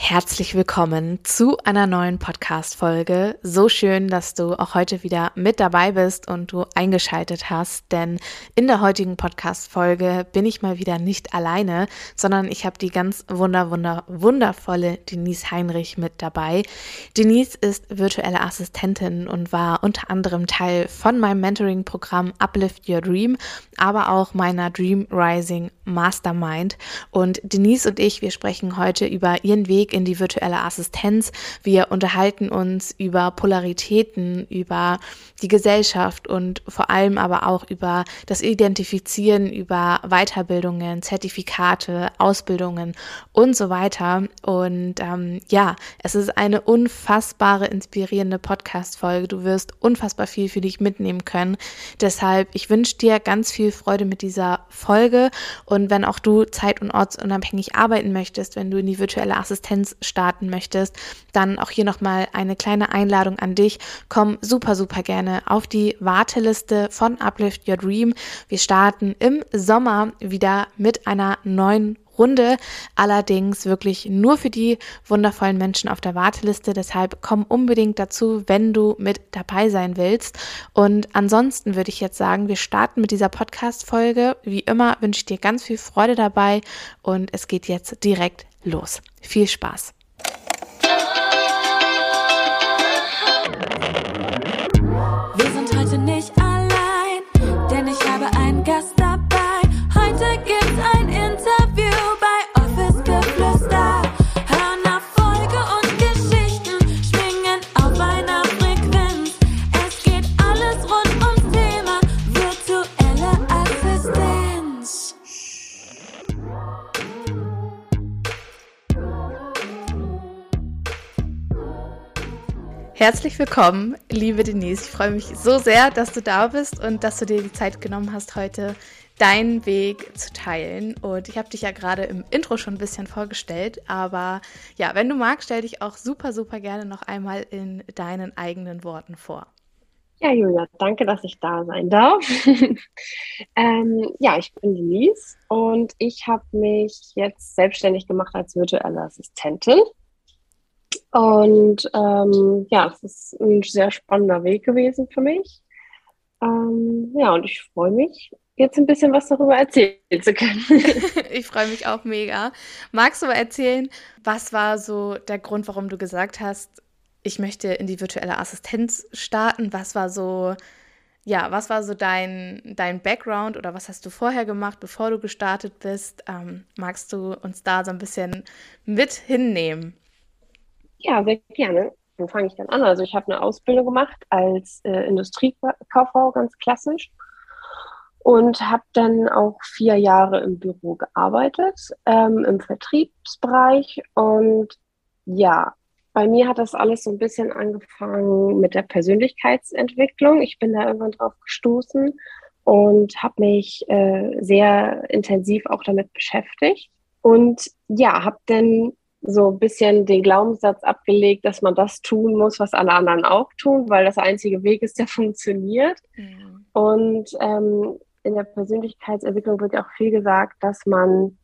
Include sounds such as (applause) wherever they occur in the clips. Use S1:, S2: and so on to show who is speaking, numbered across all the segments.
S1: Herzlich willkommen zu einer neuen Podcast-Folge. So schön, dass du auch heute wieder mit dabei bist und du eingeschaltet hast, denn in der heutigen Podcast-Folge bin ich mal wieder nicht alleine, sondern ich habe die ganz wunder, wunder, wundervolle Denise Heinrich mit dabei. Denise ist virtuelle Assistentin und war unter anderem Teil von meinem Mentoring-Programm Uplift Your Dream, aber auch meiner Dream Rising Mastermind. Und Denise und ich, wir sprechen heute über ihren Weg Weg in die virtuelle Assistenz. Wir unterhalten uns über Polaritäten, über die Gesellschaft und vor allem aber auch über das Identifizieren, über Weiterbildungen, Zertifikate, Ausbildungen und so weiter. Und ähm, ja, es ist eine unfassbare, inspirierende Podcast-Folge. Du wirst unfassbar viel für dich mitnehmen können. Deshalb, ich wünsche dir ganz viel Freude mit dieser Folge. Und wenn auch du zeit- und ortsunabhängig arbeiten möchtest, wenn du in die virtuelle Assistenz Events starten möchtest, dann auch hier nochmal eine kleine Einladung an dich. Komm super, super gerne auf die Warteliste von Uplift Your Dream. Wir starten im Sommer wieder mit einer neuen Runde, allerdings wirklich nur für die wundervollen Menschen auf der Warteliste. Deshalb komm unbedingt dazu, wenn du mit dabei sein willst. Und ansonsten würde ich jetzt sagen, wir starten mit dieser Podcast-Folge. Wie immer wünsche ich dir ganz viel Freude dabei und es geht jetzt direkt los. Viel Spaß! Herzlich willkommen, liebe Denise. Ich freue mich so sehr, dass du da bist und dass du dir die Zeit genommen hast, heute deinen Weg zu teilen. Und ich habe dich ja gerade im Intro schon ein bisschen vorgestellt, aber ja, wenn du magst, stell dich auch super, super gerne noch einmal in deinen eigenen Worten vor.
S2: Ja, Julia, danke, dass ich da sein darf. (laughs) ähm, ja, ich bin Denise und ich habe mich jetzt selbstständig gemacht als virtuelle Assistentin. Und ähm, ja, es ist ein sehr spannender Weg gewesen für mich. Ähm, ja, und ich freue mich, jetzt ein bisschen was darüber erzählen zu können. (laughs)
S1: ich freue mich auch mega. Magst du mal erzählen, was war so der Grund, warum du gesagt hast, ich möchte in die virtuelle Assistenz starten? Was war so, ja, was war so dein, dein Background oder was hast du vorher gemacht, bevor du gestartet bist? Ähm, magst du uns da so ein bisschen mit hinnehmen?
S2: Ja, sehr gerne. Wo fange ich dann an? Also ich habe eine Ausbildung gemacht als äh, Industriekauffrau, ganz klassisch. Und habe dann auch vier Jahre im Büro gearbeitet, ähm, im Vertriebsbereich. Und ja, bei mir hat das alles so ein bisschen angefangen mit der Persönlichkeitsentwicklung. Ich bin da irgendwann drauf gestoßen und habe mich äh, sehr intensiv auch damit beschäftigt. Und ja, habe dann so ein bisschen den Glaubenssatz abgelegt, dass man das tun muss, was alle anderen auch tun, weil das einzige Weg ist, der funktioniert. Mhm. Und ähm, in der Persönlichkeitsentwicklung wird ja auch viel gesagt, dass man,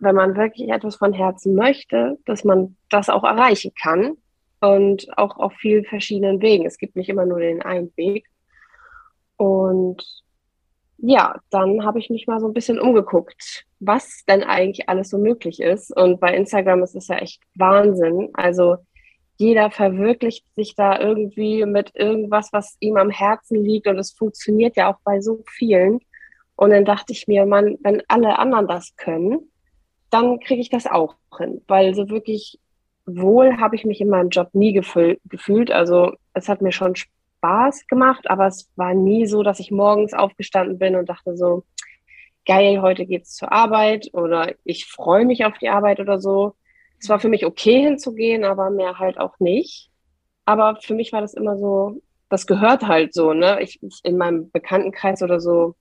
S2: wenn man wirklich etwas von Herzen möchte, dass man das auch erreichen kann und auch auf vielen verschiedenen Wegen. Es gibt nicht immer nur den einen Weg. Und ja, dann habe ich mich mal so ein bisschen umgeguckt, was denn eigentlich alles so möglich ist. Und bei Instagram ist es ja echt Wahnsinn. Also jeder verwirklicht sich da irgendwie mit irgendwas, was ihm am Herzen liegt. Und es funktioniert ja auch bei so vielen. Und dann dachte ich mir, man, wenn alle anderen das können, dann kriege ich das auch hin. Weil so wirklich wohl habe ich mich in meinem Job nie gefühlt. Also es hat mir schon Spaß gemacht, aber es war nie so, dass ich morgens aufgestanden bin und dachte so, geil, heute geht's zur Arbeit oder ich freue mich auf die Arbeit oder so. Es war für mich okay hinzugehen, aber mehr halt auch nicht. Aber für mich war das immer so, das gehört halt so, ne? Ich, ich in meinem Bekanntenkreis oder so,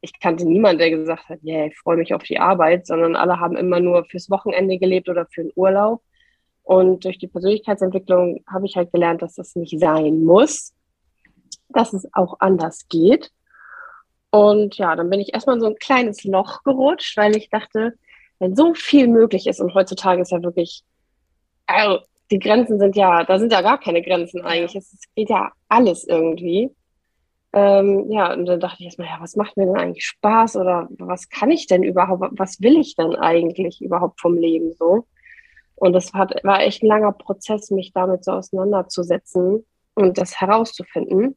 S2: ich kannte niemanden, der gesagt hat, yeah, ich freue mich auf die Arbeit, sondern alle haben immer nur fürs Wochenende gelebt oder für den Urlaub. Und durch die Persönlichkeitsentwicklung habe ich halt gelernt, dass das nicht sein muss, dass es auch anders geht. Und ja, dann bin ich erstmal in so ein kleines Loch gerutscht, weil ich dachte, wenn so viel möglich ist und heutzutage ist ja wirklich Also, die Grenzen sind ja, da sind ja gar keine Grenzen eigentlich. Es, geht ja alles irgendwie. Ähm, ja, und dann dachte ich erstmal, ja, was macht mir denn eigentlich Spaß oder was kann ich denn überhaupt, was will ich denn eigentlich überhaupt vom Leben so? Und das hat, war echt ein langer Prozess, mich damit so auseinanderzusetzen und das herauszufinden.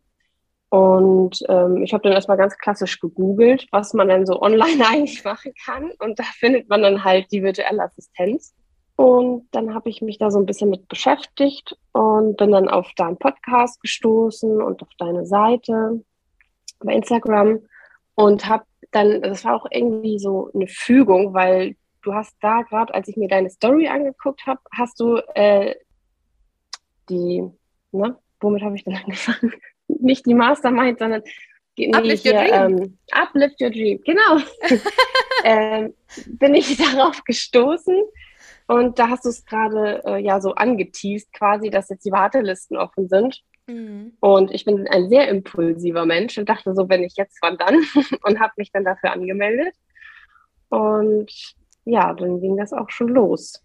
S2: Und ähm, ich habe dann erstmal ganz klassisch gegoogelt, was man denn so online (laughs) eigentlich machen kann. Und da findet man dann halt die virtuelle Assistenz. Und dann habe ich mich da so ein bisschen mit beschäftigt und bin dann auf deinen Podcast gestoßen und auf deine Seite bei Instagram und habe dann, das war auch irgendwie so eine Fügung, weil du hast da gerade, als ich mir deine Story angeguckt habe, hast du äh, die, ne, womit habe ich denn angefangen? Nicht die Mastermind, sondern
S1: Uplift Your Dream.
S2: Ähm, Uplift Your Dream, genau. (laughs) ähm, bin ich darauf gestoßen und da hast du es gerade äh, ja so angeteased, quasi, dass jetzt die Wartelisten offen sind. Mhm. Und ich bin ein sehr impulsiver Mensch und dachte so, wenn ich jetzt, wann dann? (laughs) und habe mich dann dafür angemeldet. Und ja, dann ging das auch schon los.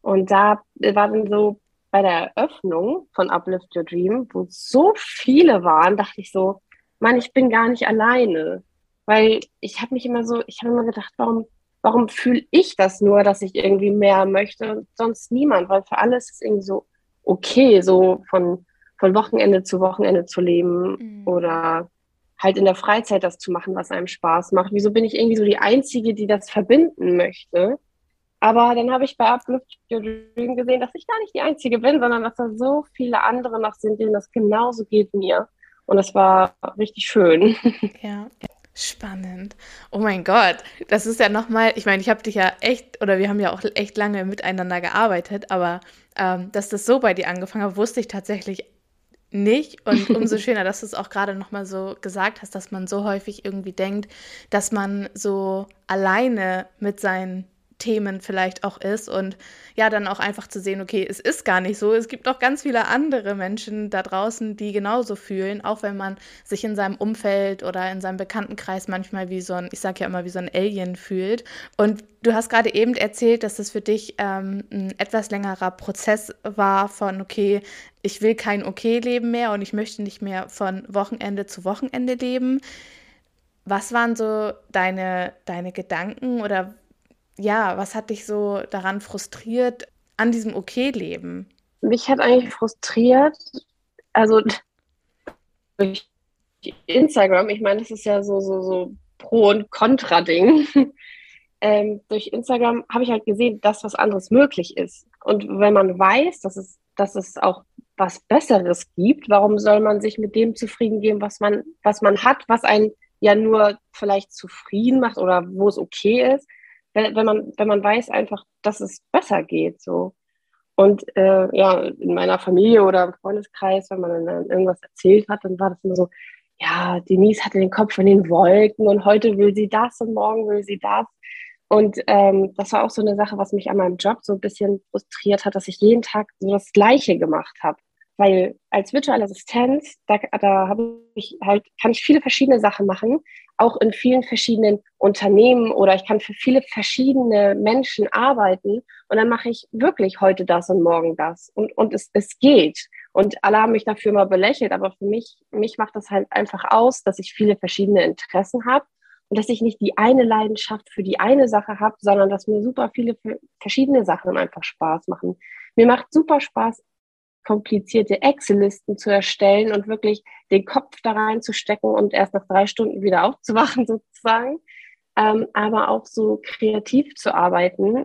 S2: Und da war dann so bei der Eröffnung von Uplift Your Dream, wo so viele waren, dachte ich so, Mann, ich bin gar nicht alleine. Weil ich habe mich immer so, ich habe immer gedacht, warum warum fühle ich das nur, dass ich irgendwie mehr möchte und sonst niemand? Weil für alles ist irgendwie so okay, so von, von Wochenende zu Wochenende zu leben mhm. oder halt in der Freizeit das zu machen, was einem Spaß macht. Wieso bin ich irgendwie so die Einzige, die das verbinden möchte? Aber dann habe ich bei Uplift Your Dream gesehen, dass ich gar nicht die Einzige bin, sondern dass da so viele andere noch sind, denen das genauso geht mir. Und das war richtig schön. (laughs)
S1: Ja, Spannend. Oh mein Gott, das ist ja nochmal, ich meine, ich habe dich ja echt, oder wir haben ja auch echt lange miteinander gearbeitet, aber ähm, dass das so bei dir angefangen hat, wusste ich tatsächlich nicht. Und (laughs) umso schöner, dass du es auch gerade nochmal so gesagt hast, dass man so häufig irgendwie denkt, dass man so alleine mit seinen Themen vielleicht auch ist und ja, dann auch einfach zu sehen, okay, es ist gar nicht so. Es gibt noch ganz viele andere Menschen da draußen, die genauso fühlen, auch wenn man sich in seinem Umfeld oder in seinem Bekanntenkreis manchmal wie so ein, ich sage ja immer, wie so ein Alien fühlt. Und du hast gerade eben erzählt, dass das für dich ähm, ein etwas längerer Prozess war von, okay, ich will kein Okay-Leben mehr und ich möchte nicht mehr von Wochenende zu Wochenende leben. Was waren so deine, deine Gedanken oder ja, was hat dich so daran frustriert an diesem Okay-Leben?
S2: Mich hat eigentlich frustriert, also durch Instagram, ich meine, das ist ja so, so, so Pro- und Contra-Ding. (laughs) ähm, durch Instagram habe ich halt gesehen, dass was anderes möglich ist. Und wenn man weiß, dass es, dass es auch was Besseres gibt, warum soll man sich mit dem zufrieden geben, was man, was man hat, was einen ja nur vielleicht zufrieden macht oder wo es okay ist? Wenn, wenn, man, wenn man weiß einfach, dass es besser geht. So. Und äh, ja, in meiner Familie oder im Freundeskreis, wenn man dann irgendwas erzählt hat, dann war das immer so, ja, Denise hatte den Kopf von den Wolken und heute will sie das und morgen will sie das. Und ähm, das war auch so eine Sache, was mich an meinem Job so ein bisschen frustriert hat, dass ich jeden Tag so das Gleiche gemacht habe. Weil als virtuelle Assistenz, da, da habe ich halt, kann ich viele verschiedene Sachen machen, auch in vielen verschiedenen Unternehmen oder ich kann für viele verschiedene Menschen arbeiten und dann mache ich wirklich heute das und morgen das und, und es, es geht. Und alle haben mich dafür mal belächelt, aber für mich, mich macht das halt einfach aus, dass ich viele verschiedene Interessen habe und dass ich nicht die eine Leidenschaft für die eine Sache habe, sondern dass mir super viele verschiedene Sachen einfach Spaß machen. Mir macht super Spaß, komplizierte Excel-Listen zu erstellen und wirklich den Kopf da reinzustecken und erst nach drei Stunden wieder (laughs) aufzuwachen sozusagen. Ähm, aber auch so kreativ zu arbeiten,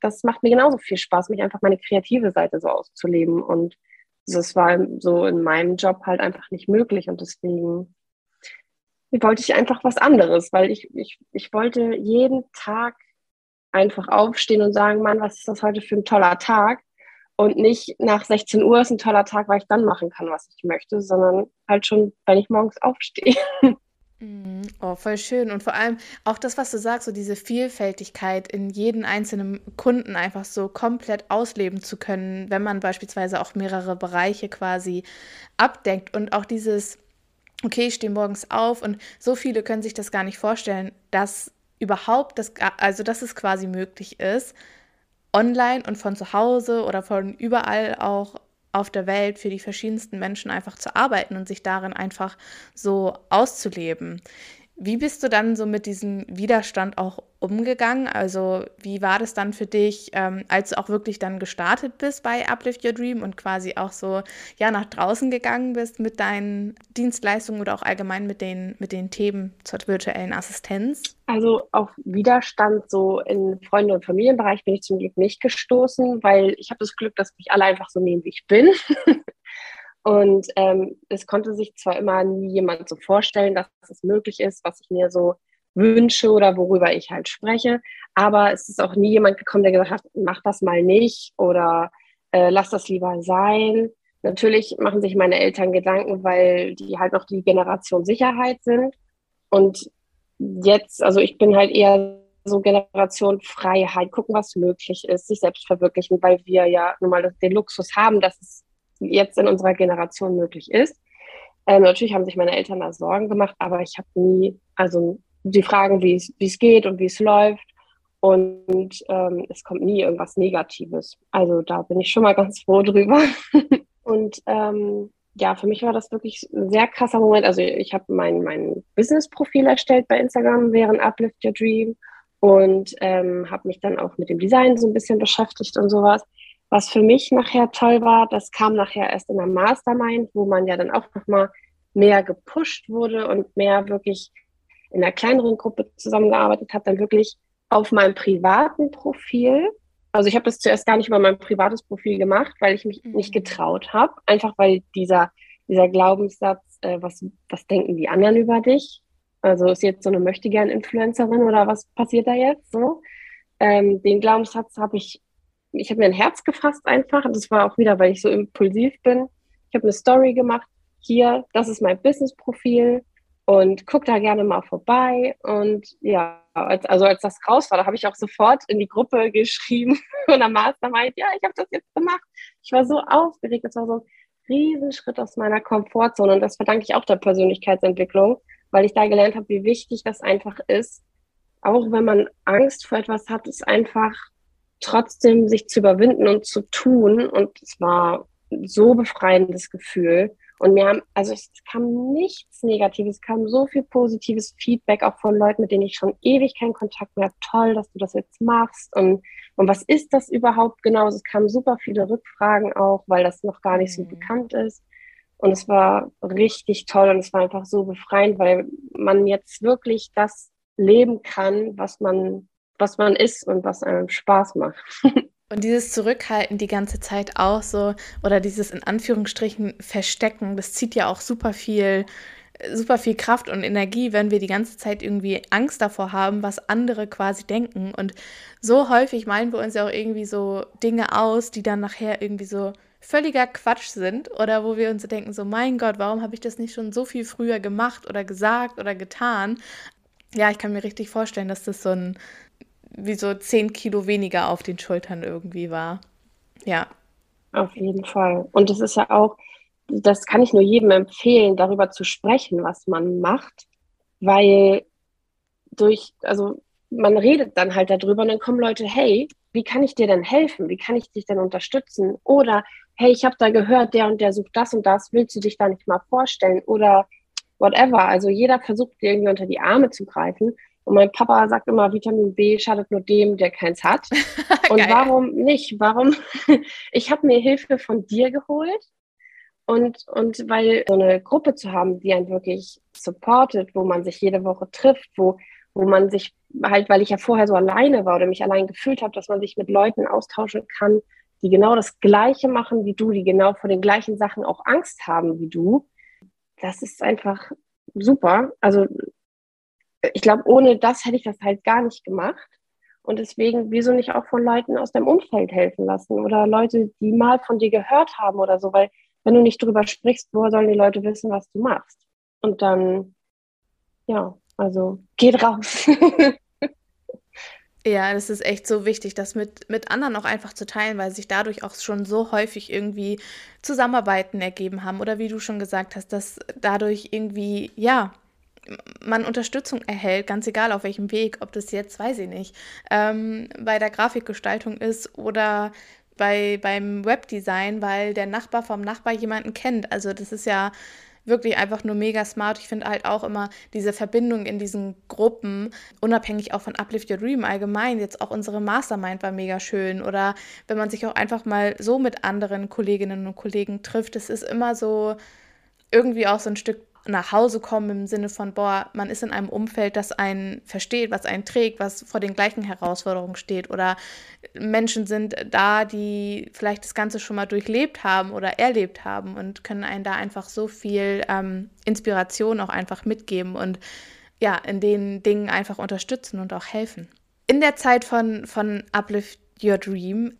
S2: das macht mir genauso viel Spaß, mich einfach meine kreative Seite so auszuleben. Und das war so in meinem Job halt einfach nicht möglich. Und deswegen wollte ich einfach was anderes, weil ich, ich, ich wollte jeden Tag einfach aufstehen und sagen, Mann, was ist das heute für ein toller Tag? Und nicht nach 16 Uhr ist ein toller Tag, weil ich dann machen kann, was ich möchte, sondern halt schon, wenn ich morgens (laughs) aufstehe.
S1: Mhm. Oh, voll schön. Und vor allem auch das, was du sagst, so diese Vielfältigkeit in jeden einzelnen Kunden einfach so komplett ausleben zu können, wenn man beispielsweise auch mehrere Bereiche quasi abdeckt und auch dieses, okay, ich stehe morgens auf und so viele können sich das gar nicht vorstellen, dass überhaupt das, also dass es quasi möglich ist, online und von zu Hause oder von überall auch auf der Welt für die verschiedensten Menschen einfach zu arbeiten und sich darin einfach so auszuleben. Wie bist du dann so mit diesem Widerstand auch umgegangen? Also wie war das dann für dich, ähm, als du auch wirklich dann gestartet bist bei Uplift Your Dream und quasi auch so ja nach draußen gegangen bist mit deinen Dienstleistungen oder auch allgemein mit den, mit den Themen zur virtuellen Assistenz?
S2: Also auf Widerstand so im Freunde- und Familienbereich bin ich zum Glück nicht gestoßen, weil ich habe das Glück, dass mich alle einfach so nehmen, wie ich bin. (laughs) Und ähm, es konnte sich zwar immer nie jemand so vorstellen, dass es möglich ist, was ich mir so wünsche oder worüber ich halt spreche, aber es ist auch nie jemand gekommen, der gesagt hat, mach das mal nicht oder äh, lass das lieber sein. Natürlich machen sich meine Eltern Gedanken, weil die halt noch die Generation Sicherheit sind. Und jetzt, also ich bin halt eher so Generation Freiheit, gucken, was möglich ist, sich selbst verwirklichen, weil wir ja nun mal den Luxus haben, dass es jetzt in unserer Generation möglich ist. Ähm, natürlich haben sich meine Eltern da Sorgen gemacht, aber ich habe nie, also die fragen, wie es geht und wie es läuft. Und ähm, es kommt nie irgendwas Negatives. Also da bin ich schon mal (laughs) ganz froh drüber. und ähm, ja, für mich war das wirklich ein sehr krasser Moment. Also ich habe mein, mein Business-Profil erstellt bei Instagram während Uplift Your Dream und ähm, habe mich dann auch mit dem Design so ein bisschen beschäftigt und sowas. Was für mich nachher toll war, das kam nachher erst in der Mastermind, wo man ja dann auch nochmal mehr gepusht wurde und mehr wirklich in einer kleineren Gruppe zusammengearbeitet hat, dann wirklich auf meinem privaten Profil. Also ich habe das zuerst gar nicht über mein privates Profil gemacht, weil ich mich mhm. nicht getraut habe. Einfach weil dieser, dieser Glaubenssatz, äh, was, was denken die anderen über dich? Also ist jetzt so eine möchte gern Influencerin oder was passiert da jetzt so? Ähm, den Glaubenssatz habe ich ich habe mir ein Herz gefasst einfach. Das war auch wieder, weil ich so impulsiv bin. Ich habe eine Story gemacht. Hier, das ist mein Business-Profil und guck da gerne mal vorbei. Und ja, als, also als das raus war, da habe ich auch sofort in die Gruppe (laughs) geschrieben und am Mastermind, ja, ich habe das jetzt gemacht. Ich war so aufgeregt. Das war so ein Riesenschritt aus meiner Komfortzone. Und das verdanke ich auch der Persönlichkeitsentwicklung, weil ich da gelernt habe, wie wichtig das einfach ist. Auch wenn man Angst vor etwas hat, ist einfach trotzdem sich zu überwinden und zu tun. Und es war so befreiendes Gefühl. Und mir haben, also es kam nichts Negatives, es kam so viel positives Feedback auch von Leuten, mit denen ich schon ewig keinen Kontakt mehr habe. Toll, dass du das jetzt machst. Und, und was ist das überhaupt genau? Es kamen super viele Rückfragen auch, weil das noch gar nicht so mhm. bekannt ist. Und es war richtig toll und es war einfach so befreiend, weil man jetzt wirklich das leben kann, was man was man ist und was einem Spaß macht. (laughs)
S1: Und dieses Zurückhalten die ganze Zeit auch so oder dieses in Anführungsstrichen Verstecken, das zieht ja auch super viel, super viel Kraft und Energie, wenn wir die ganze Zeit irgendwie Angst davor haben, was andere quasi denken. Und so häufig malen wir uns ja auch irgendwie so Dinge aus, die dann nachher irgendwie so völliger Quatsch sind oder wo wir uns denken, so mein Gott, warum habe ich das nicht schon so viel früher gemacht oder gesagt oder getan? Ja, ich kann mir richtig vorstellen, dass das so ein, wie so zehn Kilo weniger auf den Schultern irgendwie war. Ja.
S2: Auf jeden Fall. Und es ist ja auch, das kann ich nur jedem empfehlen, darüber zu sprechen, was man macht, weil durch, also man redet dann halt darüber und dann kommen Leute, hey, wie kann ich dir denn helfen? Wie kann ich dich denn unterstützen? Oder hey, ich habe da gehört, der und der sucht das und das, willst du dich da nicht mal vorstellen? Oder whatever. Also jeder versucht irgendwie unter die Arme zu greifen. Und mein Papa sagt immer, Vitamin B schadet nur dem, der keins hat. (laughs) Und warum nicht? Warum? (laughs) Ich habe mir Hilfe von dir geholt. Und, und weil so eine Gruppe zu haben, die einen wirklich supportet, wo man sich jede Woche trifft, wo, wo man sich halt, weil ich ja vorher so alleine war oder mich allein gefühlt habe, dass man sich mit Leuten austauschen kann, die genau das Gleiche machen wie du, die genau vor den gleichen Sachen auch Angst haben wie du. Das ist einfach super. Also ich glaube, ohne das hätte ich das halt gar nicht gemacht. Und deswegen, wieso nicht auch von Leuten aus deinem Umfeld helfen lassen oder Leute, die mal von dir gehört haben oder so, weil wenn du nicht drüber sprichst, woher sollen die Leute wissen, was du machst? Und dann, ja, also geht raus. (laughs)
S1: Ja, das ist echt so wichtig, das mit, mit anderen auch einfach zu teilen, weil sich dadurch auch schon so häufig irgendwie Zusammenarbeiten ergeben haben. Oder wie du schon gesagt hast, dass dadurch irgendwie, ja, man Unterstützung erhält, ganz egal auf welchem Weg, ob das jetzt, weiß ich nicht, ähm, bei der Grafikgestaltung ist oder bei, beim Webdesign, weil der Nachbar vom Nachbar jemanden kennt. Also das ist ja wirklich einfach nur mega smart. Ich finde halt auch immer diese Verbindung in diesen Gruppen, unabhängig auch von Uplift Your Dream allgemein, jetzt auch unsere Mastermind war mega schön. Oder wenn man sich auch einfach mal so mit anderen Kolleginnen und Kollegen trifft, es ist immer so irgendwie auch so ein Stück nach Hause kommen im Sinne von, boah, man ist in einem Umfeld, das einen versteht, was einen trägt, was vor den gleichen Herausforderungen steht. Oder Menschen sind da, die vielleicht das Ganze schon mal durchlebt haben oder erlebt haben und können einen da einfach so viel ähm, Inspiration auch einfach mitgeben und ja, in den Dingen einfach unterstützen und auch helfen. In der Zeit von, von Uplift Your Dream,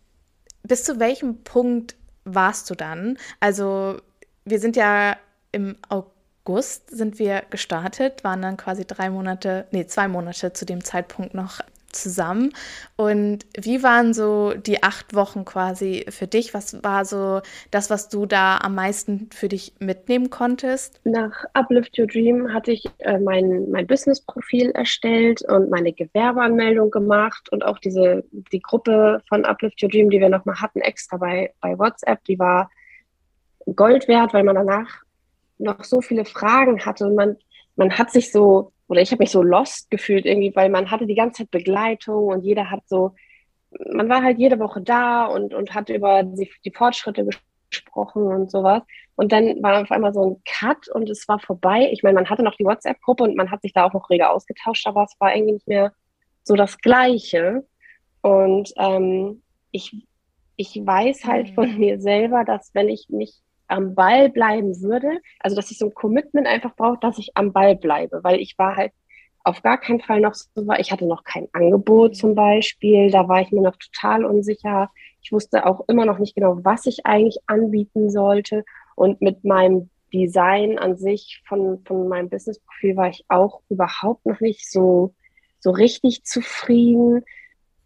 S1: bis zu welchem Punkt warst du dann? Also, wir sind ja im August August sind wir gestartet, waren dann quasi drei Monate, nee, zwei Monate zu dem Zeitpunkt noch zusammen. Und wie waren so die acht Wochen quasi für dich? Was war so das, was du da am meisten für dich mitnehmen konntest?
S2: Nach Uplift Your Dream hatte ich äh, mein, mein Business-Profil erstellt und meine Gewerbeanmeldung gemacht und auch diese, die Gruppe von Uplift Your Dream, die wir nochmal hatten, extra bei, bei WhatsApp, die war Gold wert, weil man danach noch so viele Fragen hatte und man, man hat sich so, oder ich habe mich so lost gefühlt irgendwie, weil man hatte die ganze Zeit Begleitung und jeder hat so, man war halt jede Woche da und, und hat über die, die Fortschritte gesprochen und sowas. Und dann war auf einmal so ein Cut und es war vorbei. Ich meine, man hatte noch die WhatsApp-Gruppe und man hat sich da auch noch rege ausgetauscht, aber es war irgendwie nicht mehr so das Gleiche. Und ähm, ich, ich weiß halt mhm. von mir selber, dass wenn ich mich am Ball bleiben würde, also dass ich so ein Commitment einfach brauche, dass ich am Ball bleibe, weil ich war halt auf gar keinen Fall noch so war. Ich hatte noch kein Angebot zum Beispiel, da war ich mir noch total unsicher. Ich wusste auch immer noch nicht genau, was ich eigentlich anbieten sollte. Und mit meinem Design an sich von, von meinem Business-Profil war ich auch überhaupt noch nicht so, so richtig zufrieden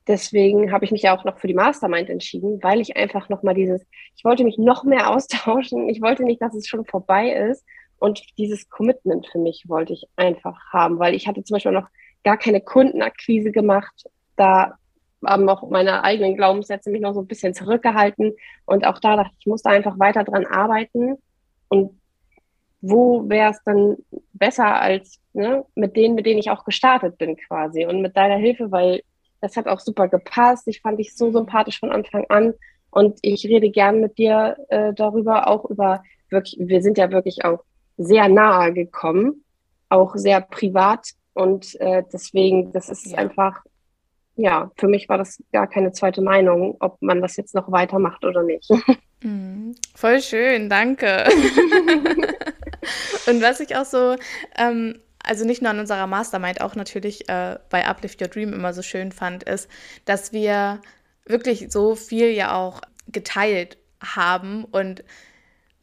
S2: deswegen habe ich mich ja auch noch für die Mastermind entschieden, weil ich einfach noch mal dieses, ich wollte mich noch mehr (laughs) austauschen. Ich wollte nicht, dass es schon vorbei ist. Und dieses Commitment für mich wollte ich einfach haben, weil ich hatte zum Beispiel noch gar keine Kundenakquise gemacht. Da haben auch meine eigenen Glaubenssätze mich noch so ein bisschen zurückgehalten. Und auch da dachte ich, ich muss da einfach weiter dran arbeiten. Und wo wäre es dann besser als ne, mit denen, mit denen ich auch gestartet bin quasi und mit deiner Hilfe, weil das hat auch super gepasst. Ich fand dich so sympathisch von Anfang an. Und ich rede gern mit dir äh, darüber, auch über wirklich, wir sind ja wirklich auch sehr nahe gekommen, auch sehr privat. Und äh, deswegen, das ist ja. einfach, ja, für mich war das gar keine zweite Meinung, ob man das jetzt noch weitermacht oder nicht. (laughs)
S1: Mm, voll schön, danke. (laughs) Und was ich auch so ähm, also nicht nur an unserer Mastermind, auch natürlich äh, bei Uplift Your Dream immer so schön fand, ist, dass wir wirklich so viel ja auch geteilt haben. Und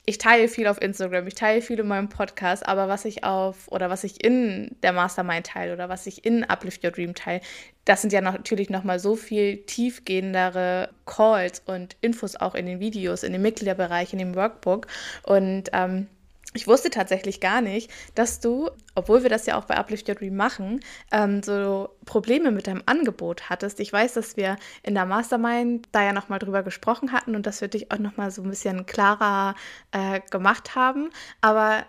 S1: ich teile viel auf Instagram, ich teile viel in meinem Podcast, aber was ich auf oder was ich in der Mastermind teile oder was ich in Uplift Your Dream teile, das sind ja natürlich nochmal so viel tiefgehendere Calls und Infos auch in den Videos, in dem Mitgliederbereich, in dem Workbook. Und ähm, ich wusste tatsächlich gar nicht, dass du, obwohl wir das ja auch bei Uplift Your Dream machen, ähm, so Probleme mit deinem Angebot hattest. Ich weiß, dass wir in der Mastermind da ja nochmal drüber gesprochen hatten und dass wir dich auch nochmal so ein bisschen klarer äh, gemacht haben. Aber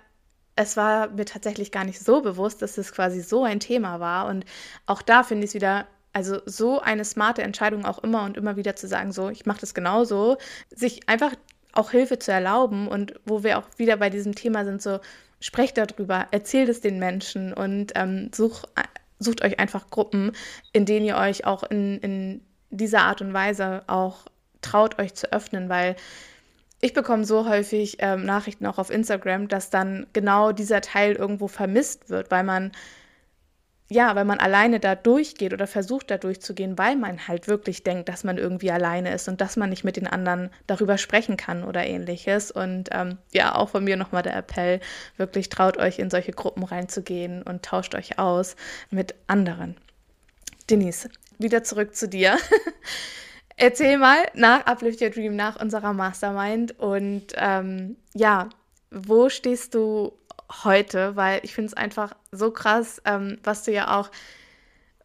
S1: es war mir tatsächlich gar nicht so bewusst, dass es quasi so ein Thema war. Und auch da finde ich es wieder also so eine smarte Entscheidung auch immer und immer wieder zu sagen, so, ich mache das genauso, sich einfach auch Hilfe zu erlauben und wo wir auch wieder bei diesem Thema sind, so sprecht darüber, erzählt es den Menschen und ähm, such, sucht euch einfach Gruppen, in denen ihr euch auch in, in dieser Art und Weise auch traut, euch zu öffnen, weil ich bekomme so häufig ähm, Nachrichten auch auf Instagram, dass dann genau dieser Teil irgendwo vermisst wird, weil man ja, weil man alleine da durchgeht oder versucht da durchzugehen, weil man halt wirklich denkt, dass man irgendwie alleine ist und dass man nicht mit den anderen darüber sprechen kann oder ähnliches. Und ähm, ja, auch von mir nochmal der Appell, wirklich traut euch in solche Gruppen reinzugehen und tauscht euch aus mit anderen. Denise, wieder zurück zu dir. (laughs) Erzähl mal nach Uplift Your Dream, nach unserer Mastermind und ähm, ja, wo stehst du heute, weil ich finde es einfach so krass, ähm, was du ja auch,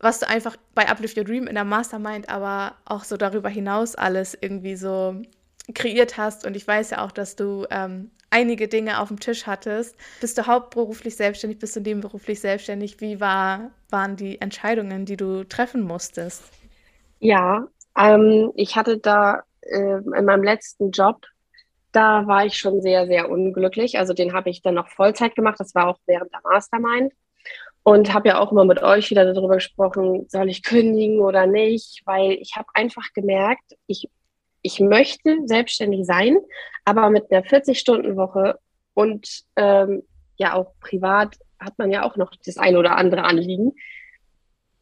S1: was du einfach bei Uplift Your Dream in der Mastermind, aber auch so darüber hinaus alles irgendwie so kreiert hast. Und ich weiß ja auch, dass du ähm, einige Dinge auf dem Tisch hattest. Bist du hauptberuflich selbstständig, bist du nebenberuflich selbstständig? Wie war, waren die Entscheidungen, die du treffen musstest?
S2: Ja, ähm, ich hatte da äh, in meinem letzten Job, da war ich schon sehr, sehr unglücklich. Also den habe ich dann noch Vollzeit gemacht. Das war auch während der Mastermind. Und habe ja auch immer mit euch wieder darüber gesprochen, soll ich kündigen oder nicht, weil ich habe einfach gemerkt, ich ich möchte selbstständig sein, aber mit einer 40-Stunden-Woche und ähm, ja auch privat hat man ja auch noch das eine oder andere Anliegen.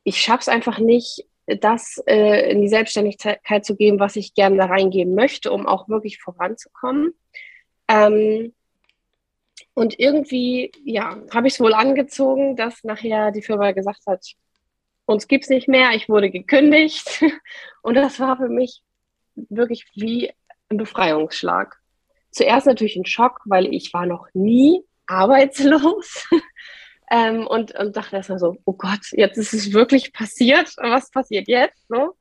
S2: Ich schaffe es einfach nicht, das äh, in die Selbstständigkeit zu geben, was ich gerne da reingeben möchte, um auch wirklich voranzukommen. Ähm, und irgendwie, ja, habe ich es wohl angezogen, dass nachher die Firma gesagt hat, uns gibt es nicht mehr, ich wurde gekündigt. (laughs) Und das war für mich wirklich wie ein Befreiungsschlag. Zuerst natürlich ein Schock, weil ich war noch nie arbeitslos (laughs) ähm, und, und dachte erstmal so, oh Gott, jetzt ist es wirklich passiert. Was passiert jetzt? So?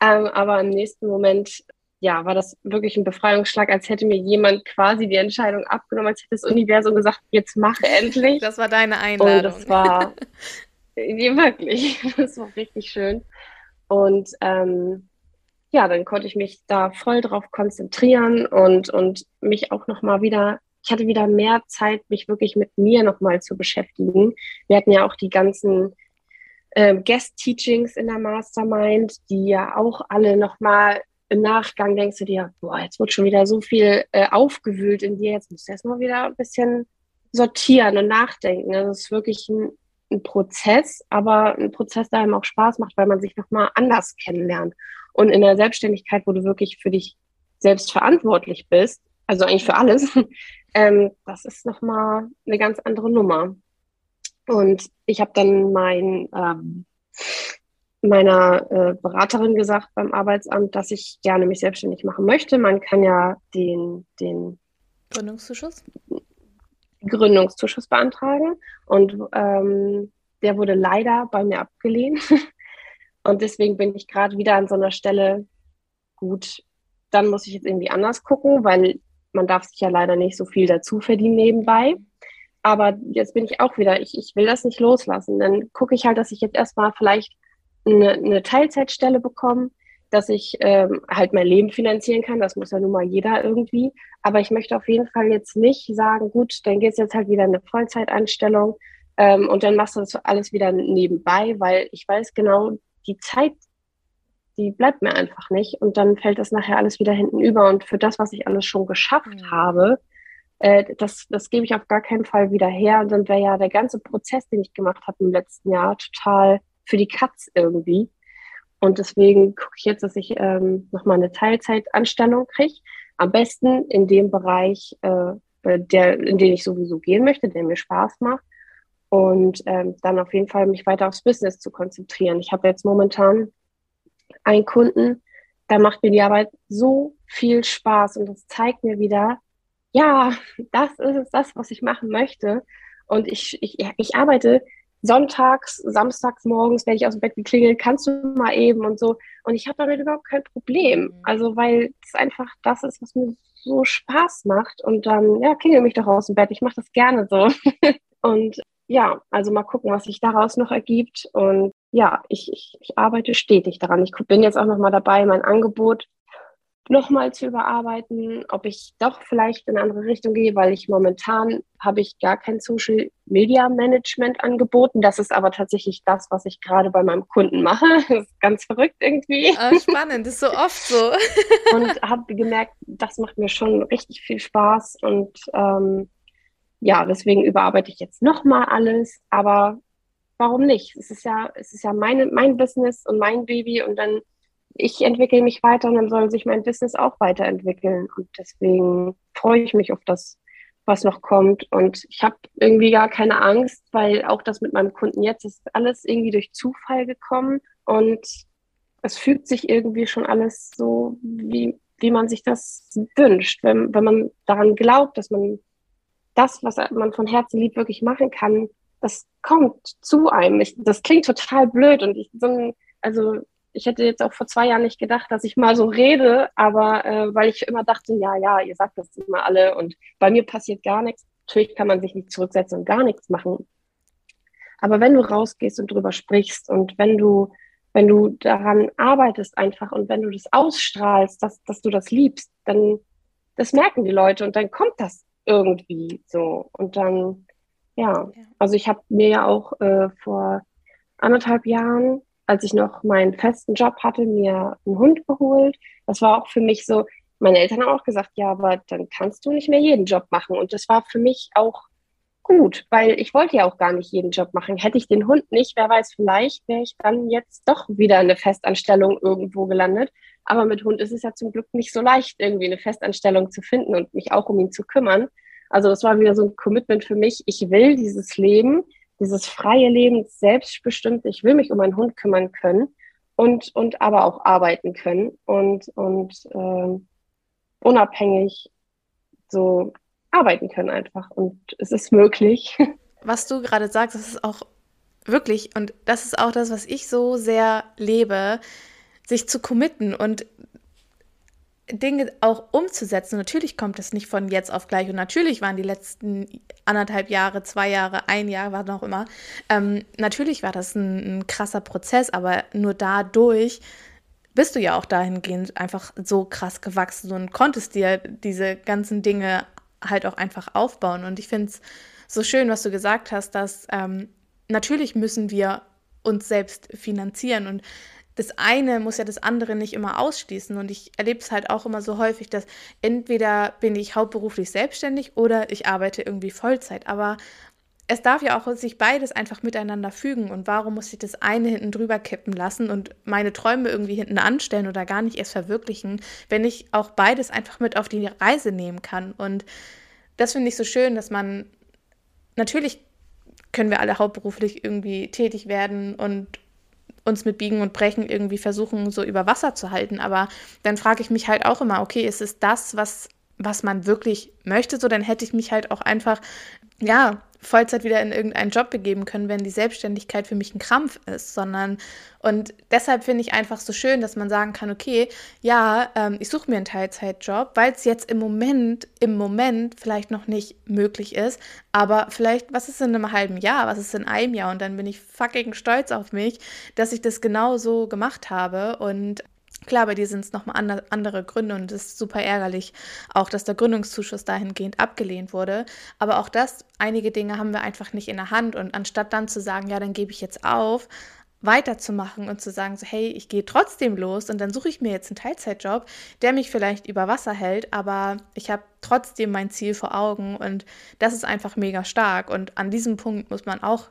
S2: Ähm, aber im nächsten Moment ja, war das wirklich ein Befreiungsschlag, als hätte mir jemand quasi die Entscheidung abgenommen, als hätte das Universum gesagt, jetzt mach endlich.
S1: Das war deine Einladung.
S2: Und das war (laughs) nee, wirklich, (laughs) das war richtig schön. Und ähm, ja, dann konnte ich mich da voll drauf konzentrieren und, und mich auch nochmal wieder, ich hatte wieder mehr Zeit, mich wirklich mit mir nochmal zu beschäftigen. Wir hatten ja auch die ganzen äh, Guest-Teachings in der Mastermind, die ja auch alle nochmal im Nachgang denkst du dir, boah, jetzt wird schon wieder so viel äh, aufgewühlt in dir, jetzt musst du erstmal wieder ein bisschen sortieren und nachdenken. Also es ist wirklich ein, ein Prozess, aber ein Prozess, der einem auch Spaß macht, weil man sich nochmal anders kennenlernt. Und in der Selbstständigkeit, wo du wirklich für dich selbst verantwortlich bist, also eigentlich für alles, (laughs) ähm, das ist nochmal eine ganz andere Nummer. Und ich habe dann mein, ähm, meiner äh, Beraterin gesagt beim Arbeitsamt, dass ich gerne mich selbstständig machen möchte. Man kann ja den, den
S1: Gründungszuschuss?
S2: Gründungszuschuss beantragen. Und ähm, der wurde leider bei mir abgelehnt. (laughs) Und deswegen bin ich gerade wieder an so einer Stelle, gut, dann muss ich jetzt irgendwie anders gucken, weil man darf sich ja leider nicht so viel dazu verdienen nebenbei. Aber jetzt bin ich auch wieder, ich, ich will das nicht loslassen. Dann gucke ich halt, dass ich jetzt erstmal vielleicht eine, eine Teilzeitstelle bekomme, dass ich ähm, halt mein Leben finanzieren kann. Das muss ja nun mal jeder irgendwie. Aber ich möchte auf jeden Fall jetzt nicht sagen, gut, dann geht es jetzt halt wieder eine Vollzeitanstellung ähm, und dann machst du das alles wieder nebenbei, weil ich weiß genau, die Zeit, die bleibt mir einfach nicht. Und dann fällt das nachher alles wieder hinten über. Und für das, was ich alles schon geschafft mhm. habe, äh, das, das gebe ich auf gar keinen Fall wieder her. Und dann wäre ja der ganze Prozess, den ich gemacht habe im letzten Jahr, total für die Katz irgendwie. Und deswegen gucke ich jetzt, dass ich ähm, nochmal eine Teilzeitanstellung kriege. Am besten in dem Bereich, äh, der, in den ich sowieso gehen möchte, der mir Spaß macht und ähm, dann auf jeden Fall mich weiter aufs Business zu konzentrieren. Ich habe jetzt momentan einen Kunden, da macht mir die Arbeit so viel Spaß und das zeigt mir wieder, ja, das ist es, das, was ich machen möchte. Und ich, ich, ich arbeite sonntags, samstags morgens, wenn ich aus dem Bett geklingelt, kannst du mal eben und so. Und ich habe damit überhaupt kein Problem. Mhm. Also, weil es einfach das ist, was mir so Spaß macht. Und dann, ja, klingel mich doch aus dem Bett. Ich mache das gerne so. (laughs) und ja, also mal gucken, was sich daraus noch ergibt. Und ja, ich, ich, ich arbeite stetig daran. Ich bin jetzt auch noch mal dabei, mein Angebot nochmal zu überarbeiten, ob ich doch vielleicht in eine andere Richtung gehe, weil ich momentan habe ich gar kein Social Media Management angeboten. Das ist aber tatsächlich das, was ich gerade bei meinem Kunden mache. (laughs) Das ist ganz verrückt irgendwie.
S1: Oh, spannend, das ist so oft so. (laughs) (laughs)
S2: und habe gemerkt, das macht mir schon richtig viel Spaß und ähm, ja, deswegen überarbeite ich jetzt nochmal alles, aber warum nicht? Es ist ja, es ist ja meine, mein Business und mein Baby und dann ich entwickle mich weiter und dann soll sich mein Business auch weiterentwickeln. Und deswegen freue ich mich auf das, was noch kommt. Und ich habe irgendwie gar keine Angst, weil auch das mit meinem Kunden jetzt ist alles irgendwie durch Zufall gekommen und es fügt sich irgendwie schon alles so, wie, wie man sich das wünscht. Wenn, wenn man daran glaubt, dass man das, was man von Herzen lieb wirklich machen kann, das kommt zu einem. Ich, das klingt total blöd und ich so ein, also ich hätte jetzt auch vor zwei Jahren nicht gedacht, dass ich mal so rede, aber äh, weil ich immer dachte, ja, ja, ihr sagt das immer alle und bei mir passiert gar nichts. Natürlich kann man sich nicht zurücksetzen und gar nichts machen. Aber wenn du rausgehst und drüber sprichst und wenn du, wenn du daran arbeitest einfach und wenn du das ausstrahlst, dass, dass du das liebst, dann das merken die Leute und dann kommt das irgendwie so. Und dann, ja, also ich habe mir ja auch äh, vor anderthalb Jahren als ich noch meinen festen Job hatte, mir einen Hund geholt. Das war auch für mich so, meine Eltern haben auch gesagt, ja, aber dann kannst du nicht mehr jeden Job machen. Und das war für mich auch gut, weil ich wollte ja auch gar nicht jeden Job machen. Hätte ich den Hund nicht, wer weiß, vielleicht wäre ich dann jetzt doch wieder eine Festanstellung irgendwo gelandet. Aber mit Hund ist es ja zum Glück nicht so leicht, irgendwie eine Festanstellung zu finden und mich auch um ihn zu kümmern. Also das war wieder so ein Commitment für mich. Ich will dieses Leben dieses freie Leben, selbstbestimmt, ich will mich um meinen Hund kümmern können und, und aber auch arbeiten können und, und äh, unabhängig so arbeiten können einfach. Und es ist möglich. (laughs)
S1: Was du gerade sagst, das ist auch wirklich, und das ist auch das, was ich so sehr lebe, sich zu committen und Dinge auch umzusetzen. Natürlich kommt es nicht von jetzt auf gleich und natürlich waren die letzten anderthalb Jahre, zwei Jahre, ein Jahr, was auch immer. Ähm, natürlich war das ein, ein krasser Prozess, aber nur dadurch bist du ja auch dahingehend einfach so krass gewachsen und konntest dir diese ganzen Dinge halt auch einfach aufbauen. Und ich finde es so schön, was du gesagt hast, dass ähm, natürlich müssen wir uns selbst finanzieren und das eine muss ja das andere nicht immer ausschließen. Und ich erlebe es halt auch immer so häufig, dass entweder bin ich hauptberuflich selbstständig oder ich arbeite irgendwie Vollzeit. Aber es darf ja auch sich beides einfach miteinander fügen. Und warum muss ich das eine hinten drüber kippen lassen und meine Träume irgendwie hinten anstellen oder gar nicht erst verwirklichen, wenn ich auch beides einfach mit auf die Reise nehmen kann? Und das finde ich so schön, dass man natürlich können wir alle hauptberuflich irgendwie tätig werden und uns mit Biegen und Brechen irgendwie versuchen, so über Wasser zu halten. Aber dann frage ich mich halt auch immer, okay, ist es das, was, was man wirklich möchte? So, dann hätte ich mich halt auch einfach, ja, Vollzeit wieder in irgendeinen Job begeben können, wenn die Selbstständigkeit für mich ein Krampf ist, sondern und deshalb finde ich einfach so schön, dass man sagen kann, okay, ja, ähm, ich suche mir einen Teilzeitjob, weil es jetzt im Moment, im Moment vielleicht noch nicht möglich ist, aber vielleicht, was ist in einem halben Jahr, was ist in einem Jahr? Und dann bin ich fucking stolz auf mich, dass ich das genau so gemacht habe. Und Klar, bei dir sind es nochmal andere Gründe und es ist super ärgerlich, auch dass der Gründungszuschuss dahingehend abgelehnt wurde. Aber auch das, einige Dinge haben wir einfach nicht in der Hand. Und anstatt dann zu sagen, ja, dann gebe ich jetzt auf, weiterzumachen und zu sagen, so, hey, ich gehe trotzdem los und dann suche ich mir jetzt einen Teilzeitjob, der mich vielleicht über Wasser hält, aber ich habe trotzdem mein Ziel vor Augen und das ist einfach mega stark. Und an diesem Punkt muss man auch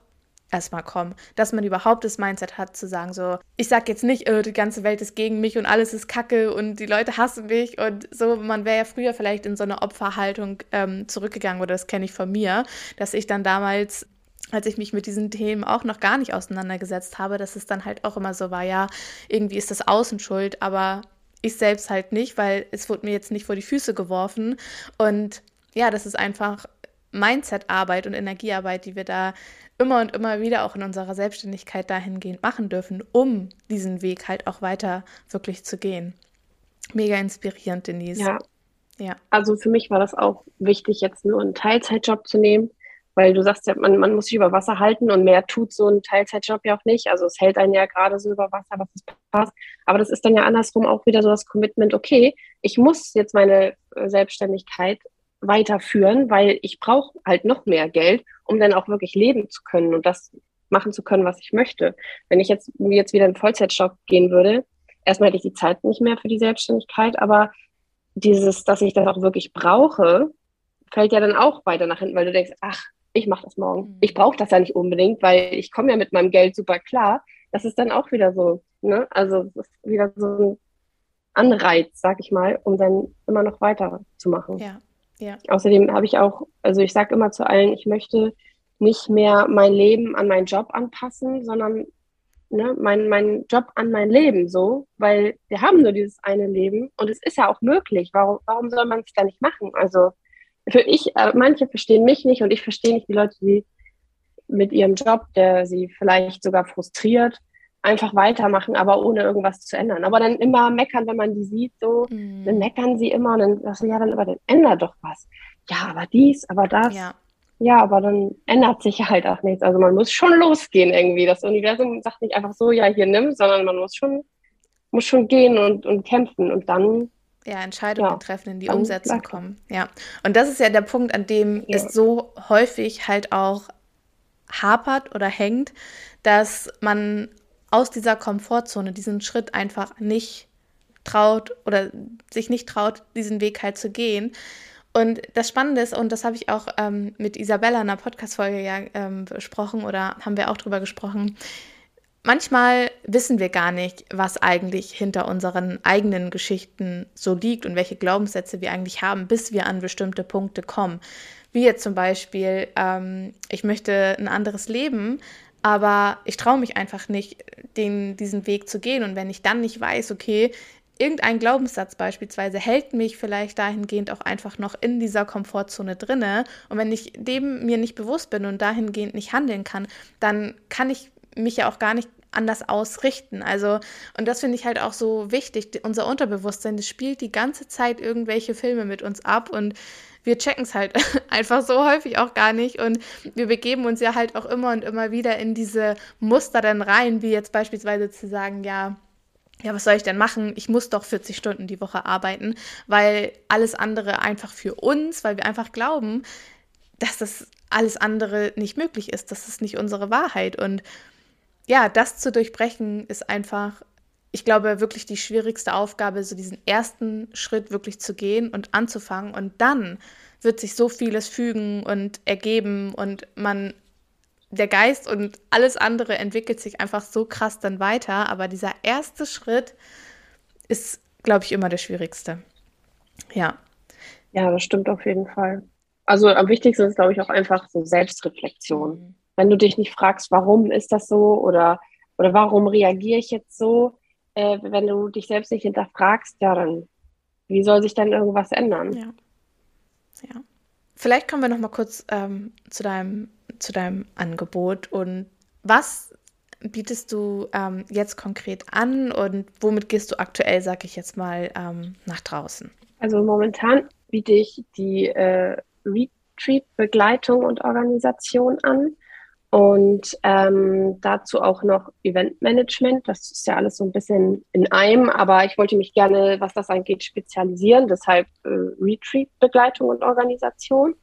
S1: erstmal kommen. Dass man überhaupt das Mindset hat, zu sagen, so, ich sag jetzt nicht, oh, die ganze Welt ist gegen mich und alles ist kacke und die Leute hassen mich und so. Man wäre ja früher vielleicht in so eine Opferhaltung ähm, zurückgegangen, oder das kenne ich von mir, dass ich dann damals als ich mich mit diesen Themen auch noch gar nicht auseinandergesetzt habe, dass es dann halt auch immer so war, ja, irgendwie ist das Außen schuld, aber ich selbst halt nicht, weil es wurde mir jetzt nicht vor die Füße geworfen. Und ja, das ist einfach Mindset-Arbeit und Energiearbeit, die wir da immer und immer wieder auch in unserer Selbstständigkeit dahingehend machen dürfen, um diesen Weg halt auch weiter wirklich zu gehen. Mega inspirierend, Denise.
S2: Ja. ja. Also für mich war das auch wichtig, jetzt nur einen Teilzeitjob zu nehmen, weil du sagst ja, man, man muss sich über Wasser halten und mehr tut so ein Teilzeitjob ja auch nicht. Also es hält einen ja gerade so über Wasser, was es passt. Aber das ist dann ja andersrum auch wieder so das Commitment, okay, ich muss jetzt meine äh, Selbstständigkeit weiterführen, weil ich brauche halt noch mehr Geld, um dann auch wirklich leben zu können und das machen zu können, was ich möchte. Wenn ich jetzt, jetzt wieder in Vollzeitjob gehen würde, erstmal hätte ich die Zeit nicht mehr für die Selbstständigkeit, aber dieses, dass ich das auch wirklich brauche, fällt ja dann auch weiter nach hinten, weil du denkst, ach, ich mache das morgen. Mhm. Ich brauche das ja nicht unbedingt, weil ich komme ja mit meinem Geld super klar. Das ist dann auch wieder so, ne? Also das ist wieder so ein Anreiz, sag ich mal, um dann immer noch weiterzumachen.
S1: Ja.
S2: Außerdem habe ich auch, also ich sage immer zu allen, ich möchte nicht mehr mein Leben an meinen Job anpassen, sondern ne, mein, mein Job an mein Leben so, weil wir haben nur dieses eine Leben und es ist ja auch möglich. Warum, warum soll man es da nicht machen? Also für ich, äh, manche verstehen mich nicht und ich verstehe nicht die Leute, die mit ihrem Job, der sie vielleicht sogar frustriert, einfach weitermachen, aber ohne irgendwas zu ändern. Aber dann immer meckern, wenn man die sieht, so, mhm. dann meckern sie immer und dann sagst du, ja, dann, aber dann ändert doch was. Ja, aber dies, aber das. Ja. ja, aber dann ändert sich halt auch nichts. Also man muss schon losgehen irgendwie. Das Universum sagt nicht einfach so, ja, hier nimm, sondern man muss schon, muss schon gehen und, und kämpfen und dann
S1: ja, Entscheidungen ja, treffen, in die Umsetzung kommen. Ja. Und das ist ja der Punkt, an dem ja. es so häufig halt auch hapert oder hängt, dass man aus dieser Komfortzone diesen Schritt einfach nicht traut oder sich nicht traut, diesen Weg halt zu gehen. Und das Spannende ist, und das habe ich auch ähm, mit Isabella in einer Podcast-Folge ja ähm, besprochen oder haben wir auch drüber gesprochen, manchmal wissen wir gar nicht, was eigentlich hinter unseren eigenen Geschichten so liegt und welche Glaubenssätze wir eigentlich haben, bis wir an bestimmte Punkte kommen. Wie jetzt zum Beispiel, ähm, ich möchte ein anderes Leben, aber ich traue mich einfach nicht, den, diesen Weg zu gehen. Und wenn ich dann nicht weiß, okay, irgendein Glaubenssatz beispielsweise hält mich vielleicht dahingehend auch einfach noch in dieser Komfortzone drinne. Und wenn ich dem mir nicht bewusst bin und dahingehend nicht handeln kann, dann kann ich mich ja auch gar nicht anders ausrichten. Also, und das finde ich halt auch so wichtig. Unser Unterbewusstsein, das spielt die ganze Zeit irgendwelche Filme mit uns ab und wir checken es halt (laughs) einfach so häufig auch gar nicht und wir begeben uns ja halt auch immer und immer wieder in diese Muster dann rein, wie jetzt beispielsweise zu sagen, ja, ja, was soll ich denn machen? Ich muss doch 40 Stunden die Woche arbeiten, weil alles andere einfach für uns, weil wir einfach glauben, dass das alles andere nicht möglich ist, das ist nicht unsere Wahrheit und ja, das zu durchbrechen ist einfach, ich glaube, wirklich die schwierigste Aufgabe, so diesen ersten Schritt wirklich zu gehen und anzufangen. Und dann wird sich so vieles fügen und ergeben und man, der Geist und alles andere entwickelt sich einfach so krass dann weiter. Aber dieser erste Schritt ist, glaube ich, immer der schwierigste. Ja.
S2: Ja, das stimmt auf jeden Fall. Also am wichtigsten ist, glaube ich, auch einfach so Selbstreflexion. Mhm wenn du dich nicht fragst, warum ist das so oder, oder warum reagiere ich jetzt so, äh, wenn du dich selbst nicht hinterfragst, ja, dann wie soll sich dann irgendwas ändern?
S1: Ja. ja. Vielleicht kommen wir noch mal kurz ähm, zu, deinem, zu deinem Angebot und was bietest du ähm, jetzt konkret an und womit gehst du aktuell, sag ich jetzt mal, ähm, nach draußen?
S2: Also momentan biete ich die äh, Retreat-Begleitung und Organisation an. Und ähm, dazu auch noch Eventmanagement. Das ist ja alles so ein bisschen in einem, aber ich wollte mich gerne, was das angeht, spezialisieren. Deshalb äh, Retreat-Begleitung und Organisation.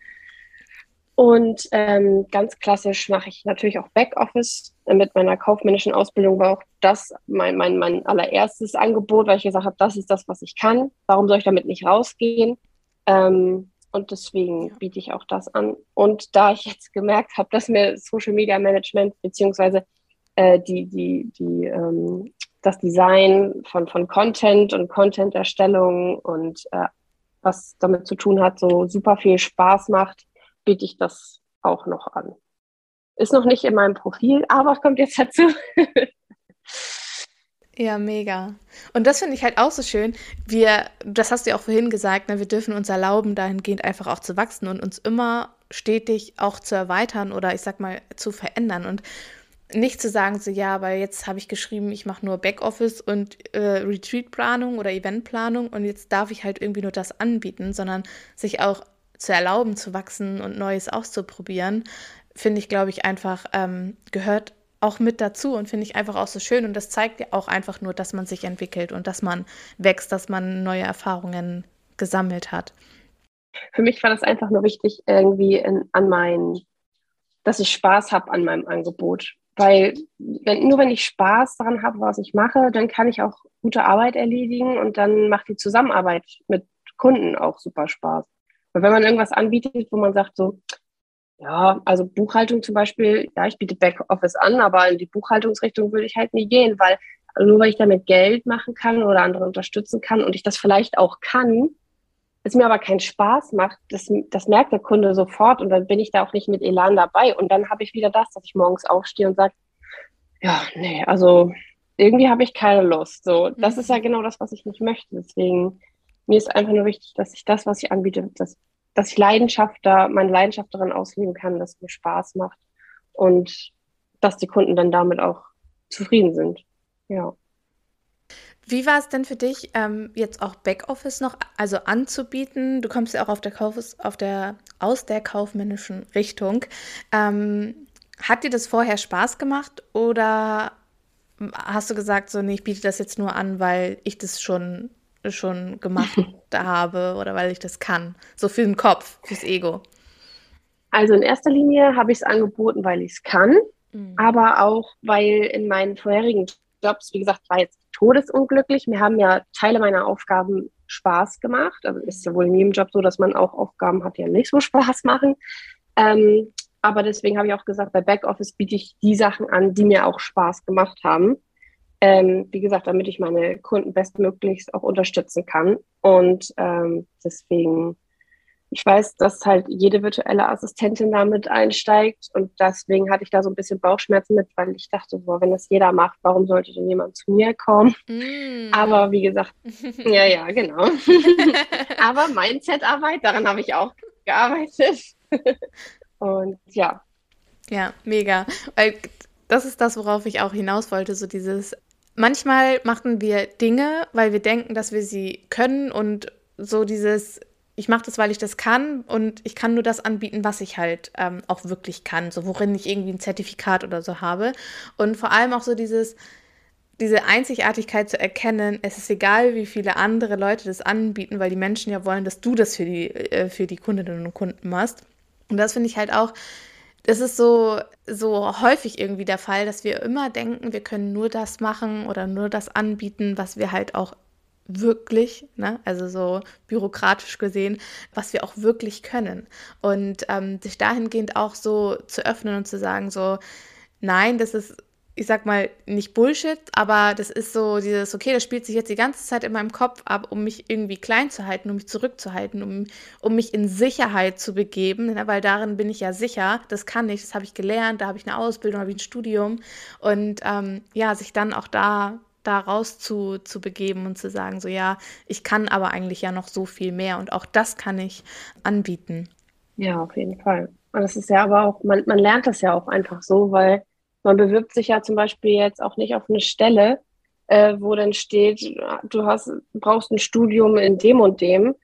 S2: Und ähm, ganz klassisch mache ich natürlich auch Backoffice. Mit meiner kaufmännischen Ausbildung war auch das mein, mein, mein allererstes Angebot, weil ich gesagt habe, das ist das, was ich kann. Warum soll ich damit nicht rausgehen? Ähm, und deswegen biete ich auch das an. Und da ich jetzt gemerkt habe, dass mir Social Media Management beziehungsweise äh, die, die, die, ähm, das Design von, von Content und Content-Erstellung und äh, was damit zu tun hat, so super viel Spaß macht, biete ich das auch noch an. Ist noch nicht in meinem Profil, aber kommt jetzt dazu. (laughs)
S1: Ja, mega. Und das finde ich halt auch so schön. Wir, das hast du ja auch vorhin gesagt, ne, wir dürfen uns erlauben, dahingehend einfach auch zu wachsen und uns immer stetig auch zu erweitern oder ich sag mal zu verändern und nicht zu sagen, so ja, weil jetzt habe ich geschrieben, ich mache nur Backoffice und äh, Retreat-Planung oder Eventplanung und jetzt darf ich halt irgendwie nur das anbieten, sondern sich auch zu erlauben, zu wachsen und Neues auszuprobieren, finde ich, glaube ich, einfach ähm, gehört auch mit dazu und finde ich einfach auch so schön. Und das zeigt ja auch einfach nur, dass man sich entwickelt und dass man wächst, dass man neue Erfahrungen gesammelt hat.
S2: Für mich war das einfach nur wichtig, irgendwie in, an meinen, dass ich Spaß habe an meinem Angebot. Weil wenn, nur wenn ich Spaß daran habe, was ich mache, dann kann ich auch gute Arbeit erledigen und dann macht die Zusammenarbeit mit Kunden auch super Spaß. Weil wenn man irgendwas anbietet, wo man sagt so, ja, also Buchhaltung zum Beispiel, ja, ich biete Backoffice an, aber in die Buchhaltungsrichtung würde ich halt nie gehen, weil nur weil ich damit Geld machen kann oder andere unterstützen kann und ich das vielleicht auch kann, es mir aber keinen Spaß macht, das, das merkt der Kunde sofort und dann bin ich da auch nicht mit Elan dabei. Und dann habe ich wieder das, dass ich morgens aufstehe und sage, ja, nee, also irgendwie habe ich keine Lust. So, das ist ja mhm. genau das, was ich nicht möchte. Deswegen, mir ist einfach nur wichtig, dass ich das, was ich anbiete, das dass ich Leidenschaft da, meine Leidenschaft darin ausleben kann, dass es mir Spaß macht und dass die Kunden dann damit auch zufrieden sind. Ja.
S1: Wie war es denn für dich, ähm, jetzt auch Backoffice noch also anzubieten? Du kommst ja auch auf der Kaufes, auf der, aus der kaufmännischen Richtung. Ähm, hat dir das vorher Spaß gemacht oder hast du gesagt, so, nee, ich biete das jetzt nur an, weil ich das schon, schon gemacht (laughs) habe oder weil ich das kann? So für den Kopf, fürs Ego.
S2: Also in erster Linie habe ich es angeboten, weil ich es kann, mhm. aber auch, weil in meinen vorherigen Jobs, wie gesagt, war jetzt todesunglücklich. Mir haben ja Teile meiner Aufgaben Spaß gemacht. Also ist ja wohl in jedem Job so, dass man auch Aufgaben hat, die ja nicht so (laughs) Spaß machen. Ähm, aber deswegen habe ich auch gesagt, bei Backoffice biete ich die Sachen an, die mir auch Spaß gemacht haben. Ähm, wie gesagt, damit ich meine Kunden bestmöglichst auch unterstützen kann. Und ähm, deswegen ich weiß, dass halt jede virtuelle Assistentin damit einsteigt und deswegen hatte ich da so ein bisschen Bauchschmerzen mit, weil ich dachte, boah, wenn das jeder macht, warum sollte denn jemand zu mir kommen? Mm. Aber wie gesagt, (laughs) ja, ja, genau. (laughs) Aber Mindset-Arbeit, daran habe ich auch gearbeitet. (laughs) und ja.
S1: Ja, mega. Weil das ist das, worauf ich auch hinaus wollte, so dieses Manchmal machen wir Dinge, weil wir denken, dass wir sie können und so dieses ich mache das, weil ich das kann und ich kann nur das anbieten, was ich halt ähm, auch wirklich kann, so worin ich irgendwie ein Zertifikat oder so habe. Und vor allem auch so dieses, diese Einzigartigkeit zu erkennen, es ist egal, wie viele andere Leute das anbieten, weil die Menschen ja wollen, dass du das für die, äh, für die Kundinnen und Kunden machst. Und das finde ich halt auch, das ist so, so häufig irgendwie der Fall, dass wir immer denken, wir können nur das machen oder nur das anbieten, was wir halt auch wirklich, ne? also so bürokratisch gesehen, was wir auch wirklich können. Und ähm, sich dahingehend auch so zu öffnen und zu sagen, so, nein, das ist, ich sag mal, nicht Bullshit, aber das ist so dieses, okay, das spielt sich jetzt die ganze Zeit in meinem Kopf ab, um mich irgendwie klein zu halten, um mich zurückzuhalten, um, um mich in Sicherheit zu begeben, ne? weil darin bin ich ja sicher, das kann ich, das habe ich gelernt, da habe ich eine Ausbildung, habe ich ein Studium und ähm, ja, sich dann auch da da raus zu, zu begeben und zu sagen, so ja, ich kann aber eigentlich ja noch so viel mehr und auch das kann ich anbieten.
S2: Ja, auf jeden Fall. Und das ist ja aber auch, man, man lernt das ja auch einfach so, weil man bewirbt sich ja zum Beispiel jetzt auch nicht auf eine Stelle, äh, wo dann steht, du hast, brauchst ein Studium in dem und dem.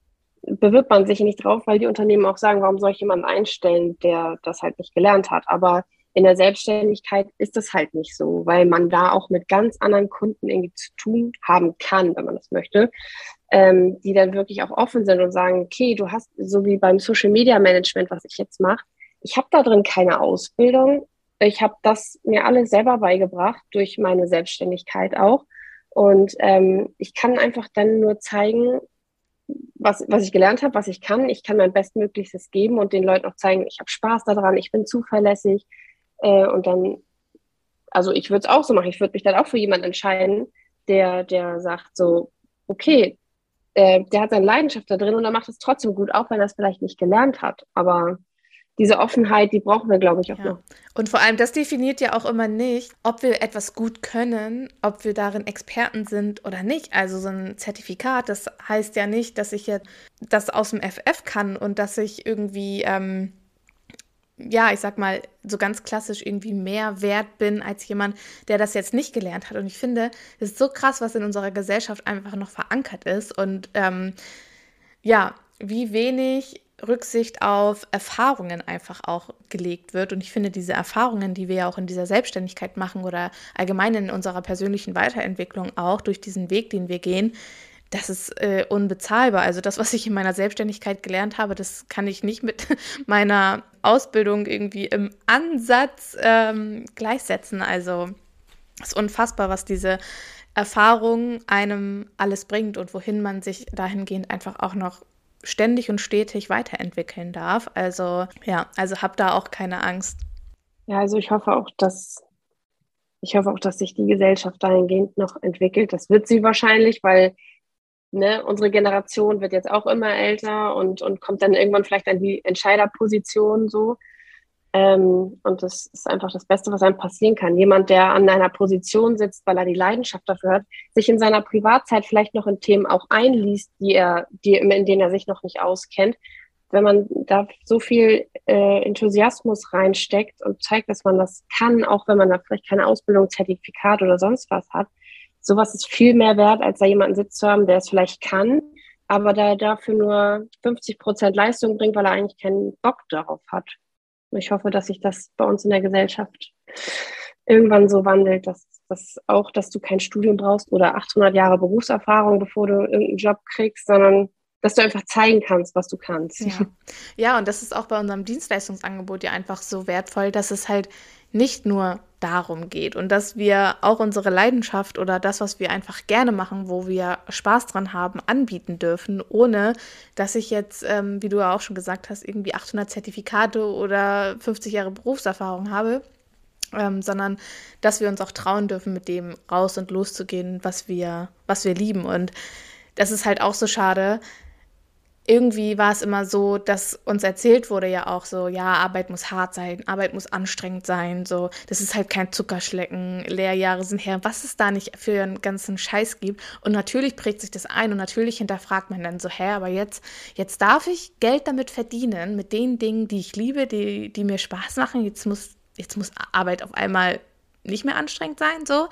S2: Bewirbt man sich nicht drauf, weil die Unternehmen auch sagen, warum soll ich jemanden einstellen, der das halt nicht gelernt hat. Aber in der Selbstständigkeit ist das halt nicht so, weil man da auch mit ganz anderen Kunden irgendwie zu tun haben kann, wenn man das möchte, ähm, die dann wirklich auch offen sind und sagen, okay, du hast, so wie beim Social Media Management, was ich jetzt mache, ich habe da drin keine Ausbildung. Ich habe das mir alles selber beigebracht, durch meine Selbstständigkeit auch. Und ähm, ich kann einfach dann nur zeigen, was, was ich gelernt habe, was ich kann. Ich kann mein Bestmöglichstes geben und den Leuten auch zeigen, ich habe Spaß daran, ich bin zuverlässig, äh, und dann, also ich würde es auch so machen. Ich würde mich dann auch für jemanden entscheiden, der, der sagt so, okay, äh, der hat seine Leidenschaft da drin und er macht es trotzdem gut, auch wenn er es vielleicht nicht gelernt hat. Aber diese Offenheit, die brauchen wir, glaube ich, auch ja. noch.
S1: Und vor allem, das definiert ja auch immer nicht, ob wir etwas gut können, ob wir darin Experten sind oder nicht. Also so ein Zertifikat, das heißt ja nicht, dass ich jetzt das aus dem FF kann und dass ich irgendwie ähm, ja, ich sag mal, so ganz klassisch irgendwie mehr wert bin als jemand, der das jetzt nicht gelernt hat. Und ich finde, es ist so krass, was in unserer Gesellschaft einfach noch verankert ist und ähm, ja, wie wenig Rücksicht auf Erfahrungen einfach auch gelegt wird. Und ich finde, diese Erfahrungen, die wir ja auch in dieser Selbstständigkeit machen oder allgemein in unserer persönlichen Weiterentwicklung auch durch diesen Weg, den wir gehen, das ist äh, unbezahlbar. Also das, was ich in meiner Selbstständigkeit gelernt habe, das kann ich nicht mit (laughs) meiner Ausbildung irgendwie im Ansatz ähm, gleichsetzen. Also es ist unfassbar, was diese Erfahrung einem alles bringt und wohin man sich dahingehend einfach auch noch ständig und stetig weiterentwickeln darf. Also ja, also hab da auch keine Angst.
S2: Ja, also ich hoffe auch, dass ich hoffe auch, dass sich die Gesellschaft dahingehend noch entwickelt. Das wird sie wahrscheinlich, weil ne, unsere Generation wird jetzt auch immer älter und, und kommt dann irgendwann vielleicht an die Entscheiderposition so. Ähm, und das ist einfach das Beste, was einem passieren kann. Jemand, der an einer Position sitzt, weil er die Leidenschaft dafür hat, sich in seiner Privatzeit vielleicht noch in Themen auch einliest, die er, die, in denen er sich noch nicht auskennt, wenn man da so viel äh, Enthusiasmus reinsteckt und zeigt, dass man das kann, auch wenn man da vielleicht keine Ausbildung, Zertifikat oder sonst was hat, sowas ist viel mehr wert, als da jemanden sitzen zu haben, der es vielleicht kann, aber da dafür nur 50 Prozent Leistung bringt, weil er eigentlich keinen Bock darauf hat. Ich hoffe, dass sich das bei uns in der Gesellschaft irgendwann so wandelt, dass, dass auch, dass du kein Studium brauchst oder 800 Jahre Berufserfahrung, bevor du irgendeinen Job kriegst, sondern dass du einfach zeigen kannst, was du kannst.
S1: Ja. ja, und das ist auch bei unserem Dienstleistungsangebot ja einfach so wertvoll, dass es halt nicht nur darum geht und dass wir auch unsere Leidenschaft oder das, was wir einfach gerne machen, wo wir Spaß dran haben, anbieten dürfen, ohne dass ich jetzt, ähm, wie du ja auch schon gesagt hast, irgendwie 800 Zertifikate oder 50 Jahre Berufserfahrung habe, ähm, sondern dass wir uns auch trauen dürfen, mit dem raus und loszugehen, was wir, was wir lieben. Und das ist halt auch so schade, irgendwie war es immer so, dass uns erzählt wurde ja auch so, ja, Arbeit muss hart sein, Arbeit muss anstrengend sein, so, das ist halt kein Zuckerschlecken, Lehrjahre sind her, was es da nicht für einen ganzen Scheiß gibt. Und natürlich prägt sich das ein und natürlich hinterfragt man dann so, hä, aber jetzt, jetzt darf ich Geld damit verdienen, mit den Dingen, die ich liebe, die, die mir Spaß machen, jetzt muss, jetzt muss Arbeit auf einmal nicht mehr anstrengend sein, so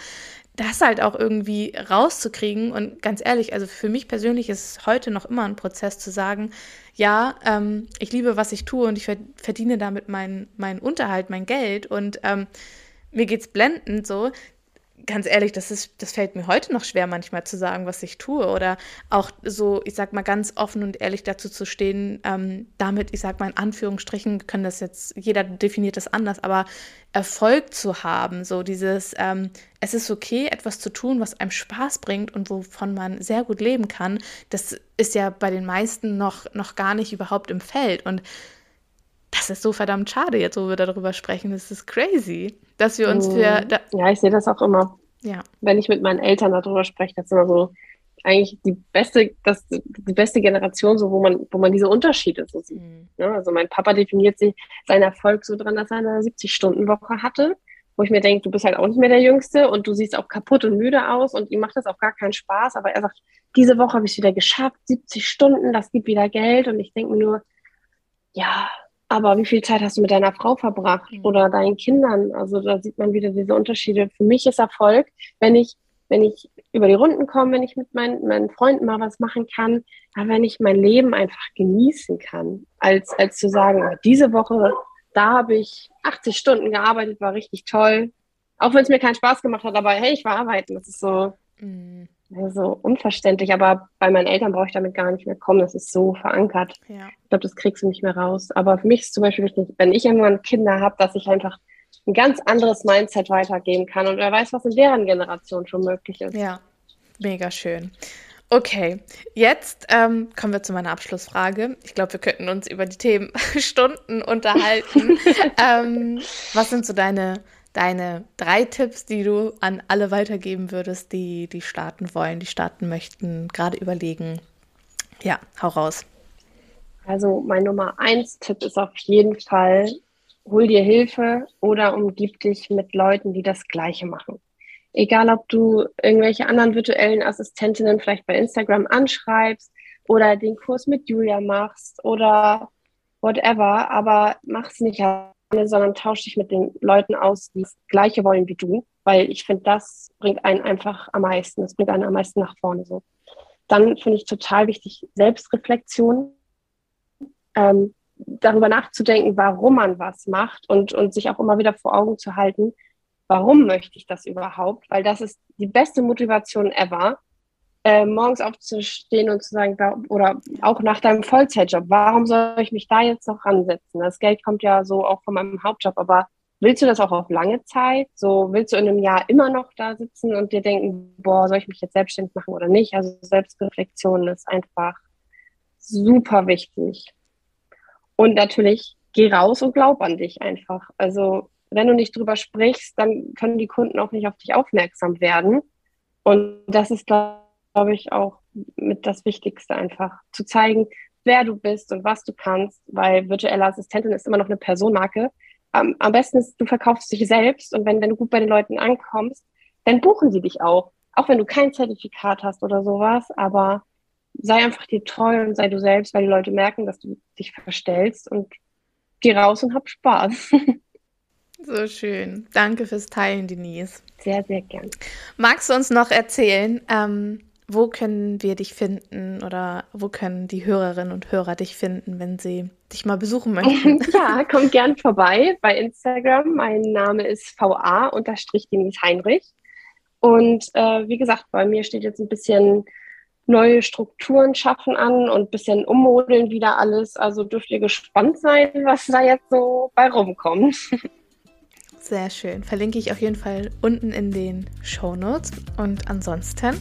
S1: das halt auch irgendwie rauszukriegen. Und ganz ehrlich, also für mich persönlich ist es heute noch immer ein Prozess zu sagen, ja, ähm, ich liebe, was ich tue und ich verdiene damit meinen mein Unterhalt, mein Geld und ähm, mir geht's blendend so ganz ehrlich, das, ist, das fällt mir heute noch schwer, manchmal zu sagen, was ich tue. Oder auch so, ich sag mal, ganz offen und ehrlich dazu zu stehen, ähm, damit, ich sag mal, in Anführungsstrichen, können das jetzt, jeder definiert das anders, aber Erfolg zu haben, so dieses, ähm, es ist okay, etwas zu tun, was einem Spaß bringt und wovon man sehr gut leben kann, das ist ja bei den meisten noch, noch gar nicht überhaupt im Feld. Und das ist so verdammt schade, jetzt wo wir darüber sprechen. Das ist crazy, dass wir uns für.
S2: Da ja, ich sehe das auch immer. Ja. Wenn ich mit meinen Eltern darüber spreche, das ist immer so eigentlich die beste, das, die beste Generation, so wo man, wo man diese Unterschiede so sieht. Mhm. Ja, ne? also mein Papa definiert sich seinen Erfolg so dran, dass er eine 70-Stunden-Woche hatte, wo ich mir denke, du bist halt auch nicht mehr der Jüngste und du siehst auch kaputt und müde aus und ihm macht das auch gar keinen Spaß, aber er sagt, diese Woche habe ich es wieder geschafft, 70 Stunden, das gibt wieder Geld und ich denke mir nur, ja, aber wie viel Zeit hast du mit deiner Frau verbracht mhm. oder deinen Kindern? Also da sieht man wieder diese Unterschiede. Für mich ist Erfolg, wenn ich, wenn ich über die Runden komme, wenn ich mit meinen, meinen Freunden mal was machen kann, aber wenn ich mein Leben einfach genießen kann, als, als zu sagen, oh, diese Woche, da habe ich 80 Stunden gearbeitet, war richtig toll. Auch wenn es mir keinen Spaß gemacht hat, aber hey, ich war arbeiten. Das ist so, mhm so unverständlich, aber bei meinen Eltern brauche ich damit gar nicht mehr kommen. Das ist so verankert. Ja. Ich glaube, das kriegst du nicht mehr raus. Aber für mich ist zum Beispiel wichtig, wenn ich irgendwann Kinder habe, dass ich einfach ein ganz anderes Mindset weitergeben kann. Und wer weiß, was in deren Generation schon möglich ist.
S1: Ja, mega schön. Okay, jetzt ähm, kommen wir zu meiner Abschlussfrage. Ich glaube, wir könnten uns über die Themen (laughs) Stunden unterhalten. (laughs) ähm, was sind so deine deine drei Tipps, die du an alle weitergeben würdest, die, die starten wollen, die starten möchten, gerade überlegen. Ja, hau raus.
S2: Also mein Nummer eins Tipp ist auf jeden Fall, hol dir Hilfe oder umgib dich mit Leuten, die das Gleiche machen. Egal, ob du irgendwelche anderen virtuellen Assistentinnen vielleicht bei Instagram anschreibst oder den Kurs mit Julia machst oder whatever, aber mach's nicht sondern tausche dich mit den Leuten aus, die das Gleiche wollen wie du, weil ich finde, das bringt einen einfach am meisten, das bringt einen am meisten nach vorne so. Dann finde ich total wichtig Selbstreflexion, ähm, darüber nachzudenken, warum man was macht und, und sich auch immer wieder vor Augen zu halten, warum möchte ich das überhaupt, weil das ist die beste Motivation ever, äh, morgens aufzustehen und zu sagen, oder auch nach deinem Vollzeitjob, warum soll ich mich da jetzt noch ransetzen? Das Geld kommt ja so auch von meinem Hauptjob, aber willst du das auch auf lange Zeit? So willst du in einem Jahr immer noch da sitzen und dir denken, boah, soll ich mich jetzt selbstständig machen oder nicht? Also Selbstreflexion ist einfach super wichtig. Und natürlich geh raus und glaub an dich einfach. Also wenn du nicht drüber sprichst, dann können die Kunden auch nicht auf dich aufmerksam werden. Und das ist, glaube glaube ich, auch mit das Wichtigste einfach zu zeigen, wer du bist und was du kannst, weil virtuelle Assistentin ist immer noch eine Personenmarke. Ähm, am besten ist, du verkaufst dich selbst und wenn, wenn du gut bei den Leuten ankommst, dann buchen sie dich auch. Auch wenn du kein Zertifikat hast oder sowas, aber sei einfach dir treu und sei du selbst, weil die Leute merken, dass du dich verstellst und geh raus und hab Spaß. (laughs)
S1: So schön. Danke fürs Teilen, Denise.
S2: Sehr, sehr gern.
S1: Magst du uns noch erzählen, ähm, wo können wir dich finden oder wo können die Hörerinnen und Hörer dich finden, wenn sie dich mal besuchen (laughs) möchten?
S2: ja, kommt gern vorbei bei Instagram. Mein Name ist VA-Denise Heinrich. Und äh, wie gesagt, bei mir steht jetzt ein bisschen neue Strukturen schaffen an und ein bisschen ummodeln wieder alles. Also dürft ihr gespannt sein, was da jetzt so bei rumkommt. (laughs)
S1: Sehr schön. Verlinke ich auf jeden Fall unten in den Show Notes. Und ansonsten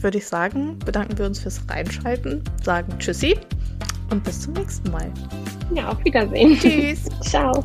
S1: würde ich sagen, bedanken wir uns fürs Reinschalten, sagen Tschüssi und bis zum nächsten Mal.
S2: Ja, auf Wiedersehen.
S1: Tschüss. (laughs)
S2: Ciao.